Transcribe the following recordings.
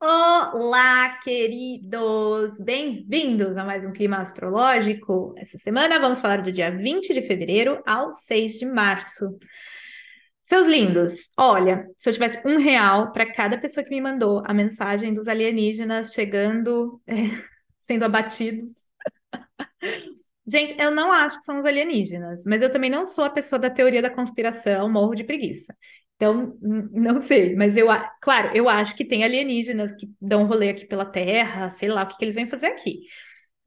Olá, queridos! Bem-vindos a mais um Clima Astrológico. Essa semana vamos falar do dia 20 de fevereiro ao 6 de março. Seus lindos, olha, se eu tivesse um real para cada pessoa que me mandou a mensagem dos alienígenas chegando, é, sendo abatidos. Gente, eu não acho que são os alienígenas, mas eu também não sou a pessoa da teoria da conspiração, morro de preguiça. Então, não sei, mas eu, claro, eu acho que tem alienígenas que dão rolê aqui pela Terra, sei lá o que, que eles vêm fazer aqui.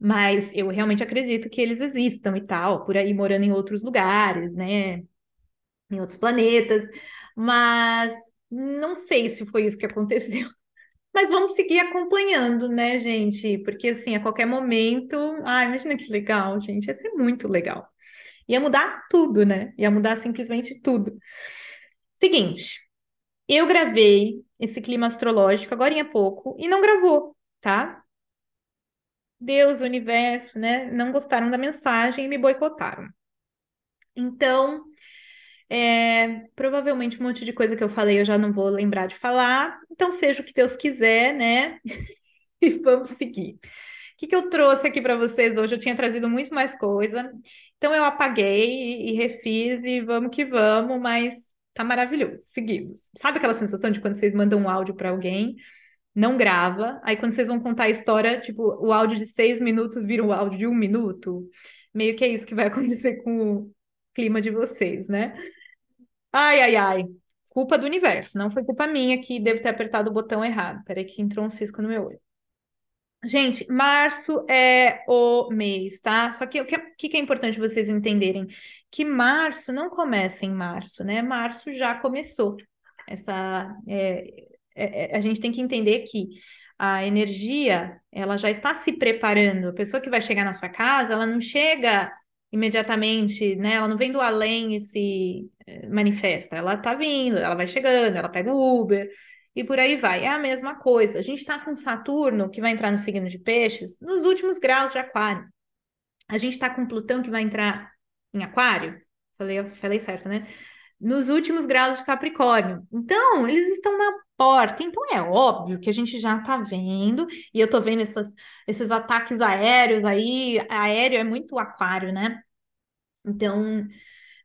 Mas eu realmente acredito que eles existam e tal, por aí morando em outros lugares, né? Em outros planetas. Mas não sei se foi isso que aconteceu. Mas vamos seguir acompanhando, né, gente? Porque assim, a qualquer momento. Ai, imagina que legal, gente. Ia ser muito legal. Ia mudar tudo, né? Ia mudar simplesmente tudo. Seguinte, eu gravei esse clima astrológico agora em pouco e não gravou, tá? Deus, universo, né? Não gostaram da mensagem e me boicotaram. Então, é, provavelmente um monte de coisa que eu falei eu já não vou lembrar de falar. Então, seja o que Deus quiser, né? e vamos seguir. O que, que eu trouxe aqui para vocês hoje? Eu tinha trazido muito mais coisa. Então, eu apaguei e refiz e vamos que vamos, mas Tá maravilhoso. Seguimos. Sabe aquela sensação de quando vocês mandam um áudio para alguém, não grava, aí quando vocês vão contar a história, tipo, o áudio de seis minutos vira um áudio de um minuto? Meio que é isso que vai acontecer com o clima de vocês, né? Ai, ai, ai. Culpa do universo, não foi culpa minha que devo ter apertado o botão errado. Peraí que entrou um cisco no meu olho. Gente, março é o mês, tá? Só que o que, que é importante vocês entenderem? Que março não começa em março, né? Março já começou. Essa, é, é, é, a gente tem que entender que a energia, ela já está se preparando. A pessoa que vai chegar na sua casa, ela não chega imediatamente, né? Ela não vem do além e se é, manifesta. Ela tá vindo, ela vai chegando, ela pega o Uber e por aí vai. É a mesma coisa. A gente está com Saturno, que vai entrar no signo de Peixes, nos últimos graus de Aquário. A gente está com Plutão, que vai entrar em Aquário. Falei, falei certo, né? Nos últimos graus de Capricórnio. Então, eles estão na porta. Então, é óbvio que a gente já está vendo, e eu estou vendo essas, esses ataques aéreos aí. Aéreo é muito Aquário, né? Então,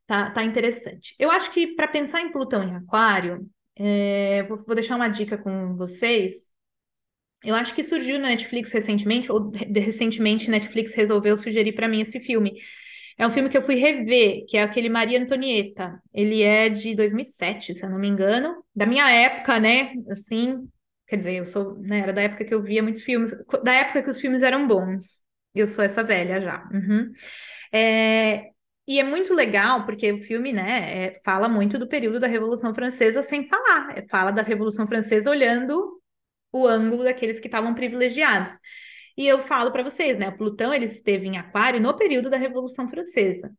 tá, tá interessante. Eu acho que para pensar em Plutão em Aquário, é, vou, deixar uma dica com vocês. Eu acho que surgiu na Netflix recentemente, ou recentemente Netflix resolveu sugerir para mim esse filme. É um filme que eu fui rever, que é aquele Maria Antonieta. Ele é de 2007, se eu não me engano, da minha época, né? Assim, quer dizer, eu sou, né, era da época que eu via muitos filmes, da época que os filmes eram bons. Eu sou essa velha já. Uhum. É, e é muito legal, porque o filme, né, é, fala muito do período da Revolução Francesa sem falar. É, fala da Revolução Francesa olhando o ângulo daqueles que estavam privilegiados. E eu falo para vocês, né, Plutão ele esteve em Aquário no período da Revolução Francesa.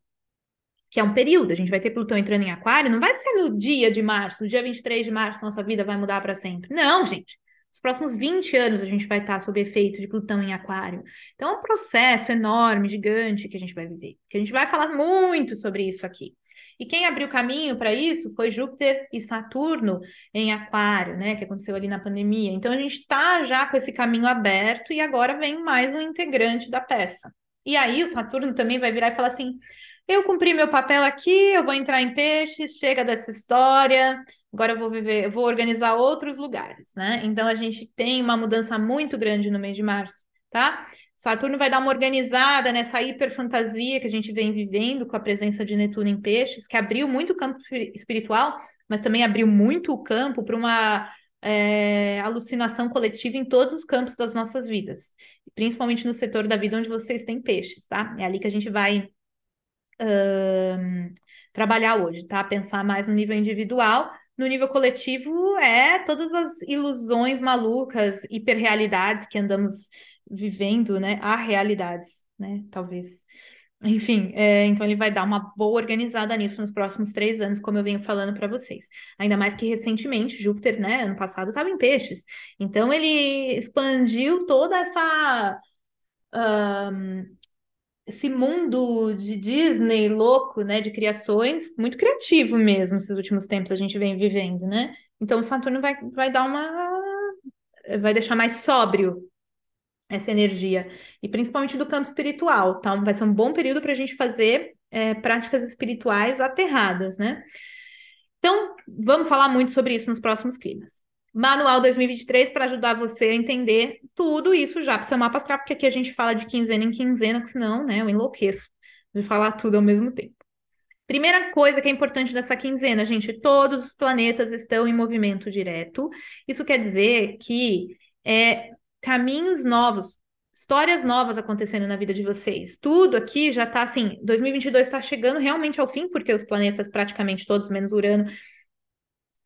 Que é um período, a gente vai ter Plutão entrando em Aquário, não vai ser no dia de março, no dia 23 de março, nossa vida vai mudar para sempre. Não, gente. Os próximos 20 anos a gente vai estar sob efeito de Plutão em Aquário. Então é um processo enorme, gigante que a gente vai viver. Que a gente vai falar muito sobre isso aqui. E quem abriu caminho para isso foi Júpiter e Saturno em Aquário, né? Que aconteceu ali na pandemia. Então a gente está já com esse caminho aberto e agora vem mais um integrante da peça. E aí o Saturno também vai virar e falar assim: eu cumpri meu papel aqui, eu vou entrar em peixes, chega dessa história, agora eu vou viver, eu vou organizar outros lugares, né? Então a gente tem uma mudança muito grande no mês de março, tá? Saturno vai dar uma organizada nessa hiperfantasia que a gente vem vivendo com a presença de Netuno em peixes, que abriu muito o campo espiritual, mas também abriu muito o campo para uma é, alucinação coletiva em todos os campos das nossas vidas, principalmente no setor da vida onde vocês têm peixes, tá? É ali que a gente vai trabalhar hoje, tá? Pensar mais no nível individual. No nível coletivo, é todas as ilusões malucas, hiperrealidades que andamos vivendo, né? Há realidades, né? Talvez. Enfim, é, então ele vai dar uma boa organizada nisso nos próximos três anos, como eu venho falando para vocês. Ainda mais que recentemente, Júpiter, né, ano passado, estava em peixes. Então ele expandiu toda essa. Um, esse mundo de Disney louco, né, de criações, muito criativo mesmo, esses últimos tempos a gente vem vivendo, né? Então, Saturno vai, vai dar uma vai deixar mais sóbrio essa energia, e principalmente do campo espiritual, tá? Vai ser um bom período para a gente fazer é, práticas espirituais aterradas, né? Então, vamos falar muito sobre isso nos próximos climas. Manual 2023 para ajudar você a entender tudo isso já para seu mapa astral, porque aqui a gente fala de quinzena em quinzena, que senão, né, eu enlouqueço de falar tudo ao mesmo tempo. Primeira coisa que é importante dessa quinzena, gente, todos os planetas estão em movimento direto. Isso quer dizer que é, caminhos novos, histórias novas acontecendo na vida de vocês. Tudo aqui já está assim, 2022 está chegando realmente ao fim, porque os planetas praticamente todos, menos Urano,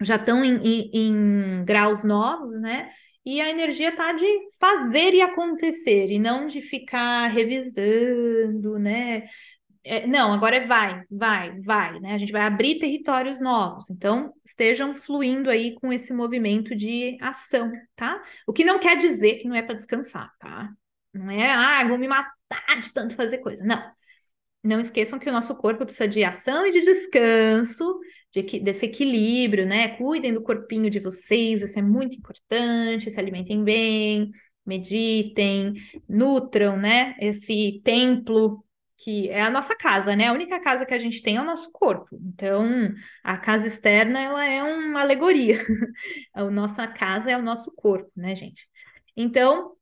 já estão em, em, em graus novos, né? E a energia está de fazer e acontecer, e não de ficar revisando, né? É, não, agora é vai, vai, vai, né? A gente vai abrir territórios novos. Então, estejam fluindo aí com esse movimento de ação, tá? O que não quer dizer que não é para descansar, tá? Não é, ah, vou me matar de tanto fazer coisa. Não. Não esqueçam que o nosso corpo precisa de ação e de descanso, de, desse equilíbrio, né? Cuidem do corpinho de vocês, isso é muito importante, se alimentem bem, meditem, nutram, né? Esse templo que é a nossa casa, né? A única casa que a gente tem é o nosso corpo. Então, a casa externa, ela é uma alegoria. a nossa casa é o nosso corpo, né, gente? Então,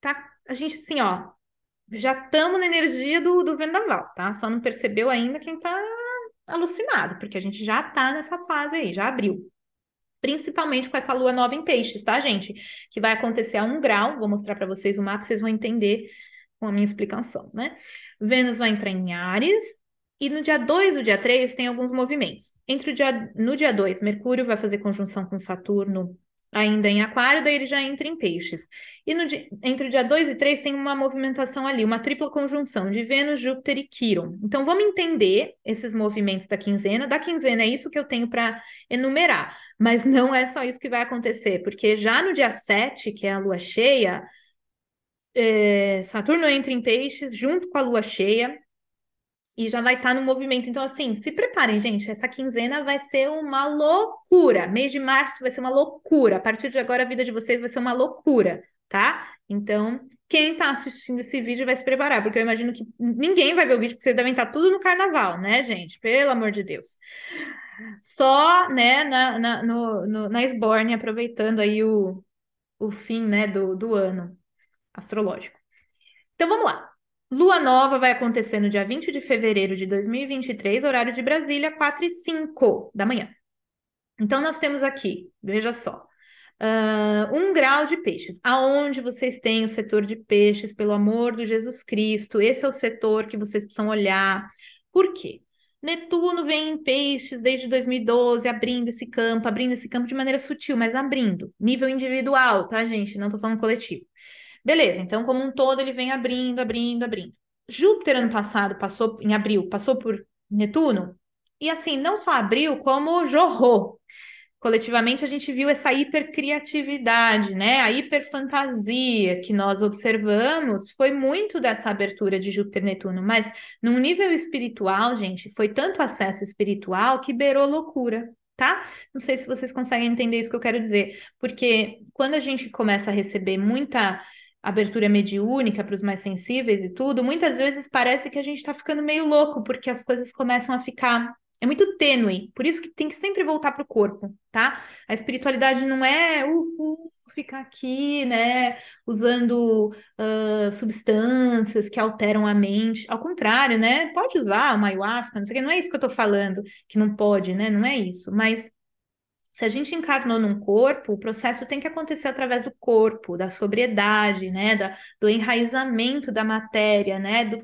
tá, a gente assim, ó, já estamos na energia do, do vendaval, tá? Só não percebeu ainda quem tá alucinado, porque a gente já tá nessa fase aí, já abriu. Principalmente com essa lua nova em peixes, tá, gente? Que vai acontecer a um grau. Vou mostrar para vocês o mapa, vocês vão entender com a minha explicação, né? Vênus vai entrar em Ares, e no dia 2 e o dia 3 tem alguns movimentos. Entre o dia, no dia 2, Mercúrio vai fazer conjunção com Saturno ainda em Aquário, daí ele já entra em Peixes. E no entre o dia 2 e 3 tem uma movimentação ali, uma tripla conjunção de Vênus, Júpiter e Quiron. Então vamos entender esses movimentos da quinzena. Da quinzena é isso que eu tenho para enumerar, mas não é só isso que vai acontecer, porque já no dia 7, que é a lua cheia, é, Saturno entra em peixes junto com a lua cheia e já vai estar tá no movimento. Então, assim, se preparem, gente. Essa quinzena vai ser uma loucura. Mês de março vai ser uma loucura. A partir de agora, a vida de vocês vai ser uma loucura, tá? Então, quem está assistindo esse vídeo vai se preparar, porque eu imagino que ninguém vai ver o vídeo, porque vocês devem estar tá tudo no carnaval, né, gente? Pelo amor de Deus. Só, né, na, na, no, no, na aproveitando aí o, o fim, né, do, do ano astrológico. Então vamos lá. Lua nova vai acontecer no dia 20 de fevereiro de 2023, horário de Brasília, 4 e 5 da manhã. Então nós temos aqui, veja só, uh, um grau de peixes. Aonde vocês têm o setor de peixes, pelo amor do Jesus Cristo, esse é o setor que vocês precisam olhar. Por quê? Netuno vem em peixes desde 2012, abrindo esse campo, abrindo esse campo de maneira sutil, mas abrindo. Nível individual, tá, gente? Não tô falando coletivo. Beleza, então como um todo ele vem abrindo, abrindo, abrindo. Júpiter ano passado passou em abril, passou por Netuno e assim, não só abriu, como jorrou. Coletivamente a gente viu essa hipercriatividade, né? A hiperfantasia que nós observamos foi muito dessa abertura de Júpiter Netuno, mas num nível espiritual, gente, foi tanto acesso espiritual que beirou loucura tá? Não sei se vocês conseguem entender isso que eu quero dizer, porque quando a gente começa a receber muita abertura mediúnica para os mais sensíveis e tudo, muitas vezes parece que a gente está ficando meio louco, porque as coisas começam a ficar. É muito tênue, por isso que tem que sempre voltar para o corpo, tá? A espiritualidade não é uh, uh, ficar aqui, né, usando uh, substâncias que alteram a mente. Ao contrário, né? Pode usar uma ayahuasca, não sei o que, não é isso que eu estou falando, que não pode, né? Não é isso. Mas se a gente encarnou num corpo, o processo tem que acontecer através do corpo, da sobriedade, né, da, do enraizamento da matéria, né, do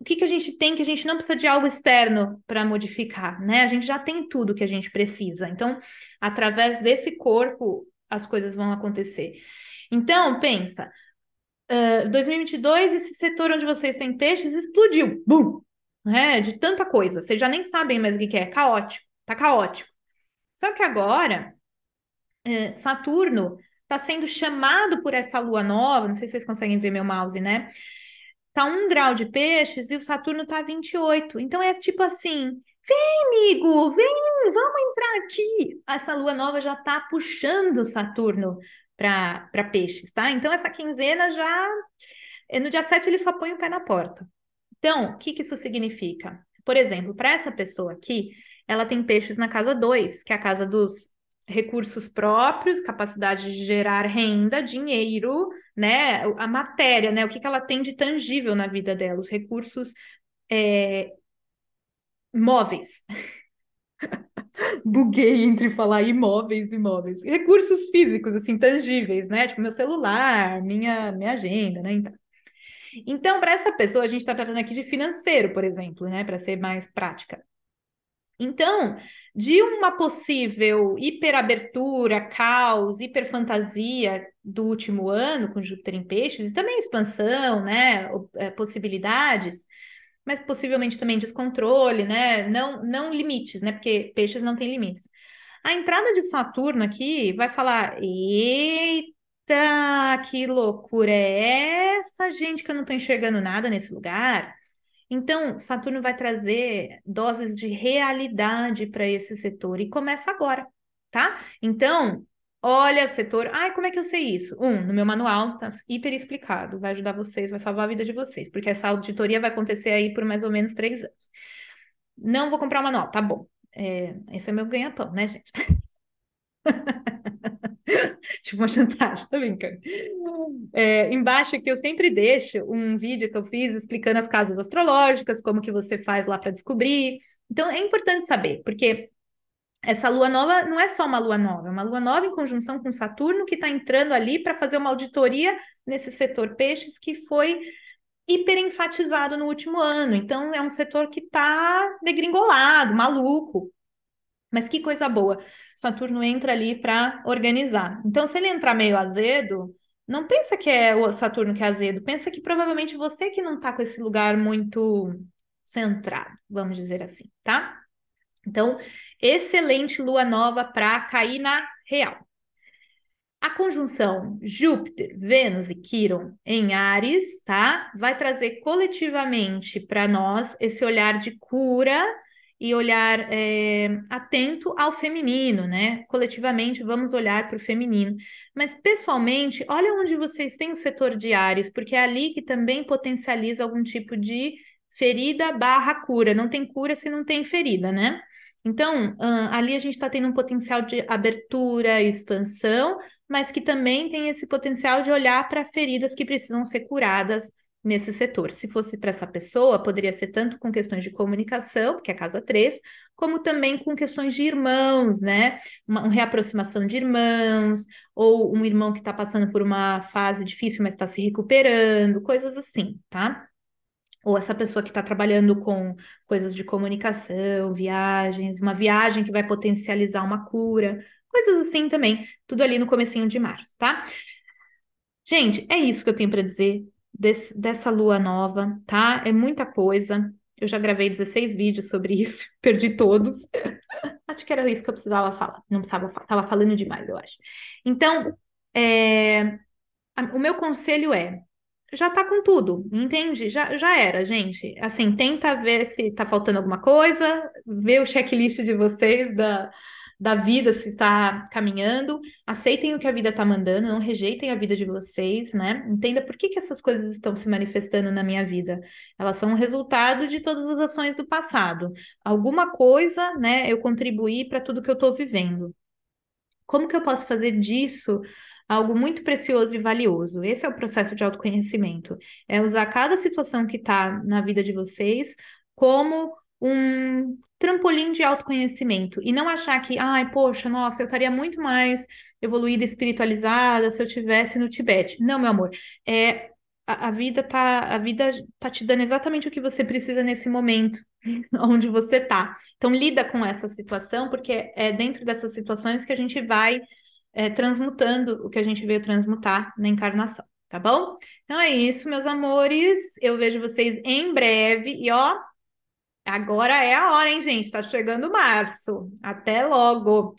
o que, que a gente tem que a gente não precisa de algo externo para modificar, né, a gente já tem tudo que a gente precisa. Então, através desse corpo, as coisas vão acontecer. Então, pensa, uh, 2022, esse setor onde vocês têm peixes explodiu, bum, né, de tanta coisa, vocês já nem sabem mais o que, que é, caótico, tá caótico. Só que agora, é, Saturno está sendo chamado por essa lua nova, não sei se vocês conseguem ver meu mouse, né? Tá um grau de peixes e o Saturno tá 28. Então é tipo assim, Vem, amigo, vem, vamos entrar aqui. Essa lua nova já está puxando Saturno para peixes, tá? Então, essa quinzena já. É, no dia 7 ele só põe o pé na porta. Então, o que, que isso significa? Por exemplo, para essa pessoa aqui, ela tem peixes na casa 2, que é a casa dos recursos próprios, capacidade de gerar renda, dinheiro, né? A matéria, né? O que, que ela tem de tangível na vida dela, os recursos é, móveis. Buguei entre falar imóveis e móveis. Recursos físicos, assim, tangíveis, né? Tipo, meu celular, minha, minha agenda, né? Então, então para essa pessoa, a gente está tratando aqui de financeiro, por exemplo, né? Para ser mais prática. Então, de uma possível hiperabertura, caos, hiperfantasia do último ano com Júpiter em peixes, e também expansão, né, é, possibilidades, mas possivelmente também descontrole, né, não, não limites, né, porque peixes não têm limites. A entrada de Saturno aqui vai falar, eita, que loucura é essa, gente, que eu não estou enxergando nada nesse lugar? Então, Saturno vai trazer doses de realidade para esse setor e começa agora, tá? Então, olha, setor. Ai, como é que eu sei isso? Um, no meu manual tá hiper explicado, vai ajudar vocês, vai salvar a vida de vocês, porque essa auditoria vai acontecer aí por mais ou menos três anos. Não vou comprar o manual, tá bom. É, esse é meu ganha-pão, né, gente? tipo uma chantagem, tô brincando. É, embaixo aqui eu sempre deixo um vídeo que eu fiz explicando as casas astrológicas, como que você faz lá para descobrir. Então é importante saber, porque essa lua nova não é só uma lua nova, é uma lua nova em conjunção com Saturno que está entrando ali para fazer uma auditoria nesse setor peixes que foi hiper enfatizado no último ano. Então é um setor que está degringolado, maluco. Mas que coisa boa. Saturno entra ali para organizar. Então, se ele entrar meio azedo, não pensa que é o Saturno que é azedo, pensa que provavelmente você que não está com esse lugar muito centrado, vamos dizer assim, tá? Então, excelente lua nova para cair na real. A conjunção Júpiter, Vênus e Quiron em Ares, tá? Vai trazer coletivamente para nós esse olhar de cura e olhar é, atento ao feminino, né? Coletivamente, vamos olhar para o feminino. Mas, pessoalmente, olha onde vocês têm o setor de Ares, porque é ali que também potencializa algum tipo de ferida barra cura. Não tem cura se não tem ferida, né? Então, ali a gente está tendo um potencial de abertura, expansão, mas que também tem esse potencial de olhar para feridas que precisam ser curadas nesse setor. Se fosse para essa pessoa, poderia ser tanto com questões de comunicação, que é a casa 3, como também com questões de irmãos, né? Uma, uma reaproximação de irmãos, ou um irmão que está passando por uma fase difícil, mas está se recuperando, coisas assim, tá? Ou essa pessoa que está trabalhando com coisas de comunicação, viagens, uma viagem que vai potencializar uma cura, coisas assim também, tudo ali no comecinho de março, tá? Gente, é isso que eu tenho para dizer desse, dessa lua nova, tá? É muita coisa. Eu já gravei 16 vídeos sobre isso, perdi todos. acho que era isso que eu precisava falar. Não precisava falar, estava falando demais, eu acho. Então, é, o meu conselho é: já tá com tudo, entende? Já, já era, gente. Assim, tenta ver se tá faltando alguma coisa, ver o checklist de vocês da da vida se está caminhando, aceitem o que a vida está mandando, não rejeitem a vida de vocês, né? Entenda por que, que essas coisas estão se manifestando na minha vida. Elas são resultado de todas as ações do passado. Alguma coisa, né, eu contribuí para tudo que eu estou vivendo. Como que eu posso fazer disso algo muito precioso e valioso? Esse é o processo de autoconhecimento. É usar cada situação que está na vida de vocês como um trampolim de autoconhecimento e não achar que, ai, poxa, nossa, eu estaria muito mais evoluída, espiritualizada se eu tivesse no Tibete. Não, meu amor, é a, a vida tá a vida tá te dando exatamente o que você precisa nesse momento onde você tá. Então lida com essa situação porque é dentro dessas situações que a gente vai é, transmutando o que a gente veio transmutar na encarnação. Tá bom? Então é isso, meus amores. Eu vejo vocês em breve. E ó, Agora é a hora, hein, gente? Tá chegando março. Até logo.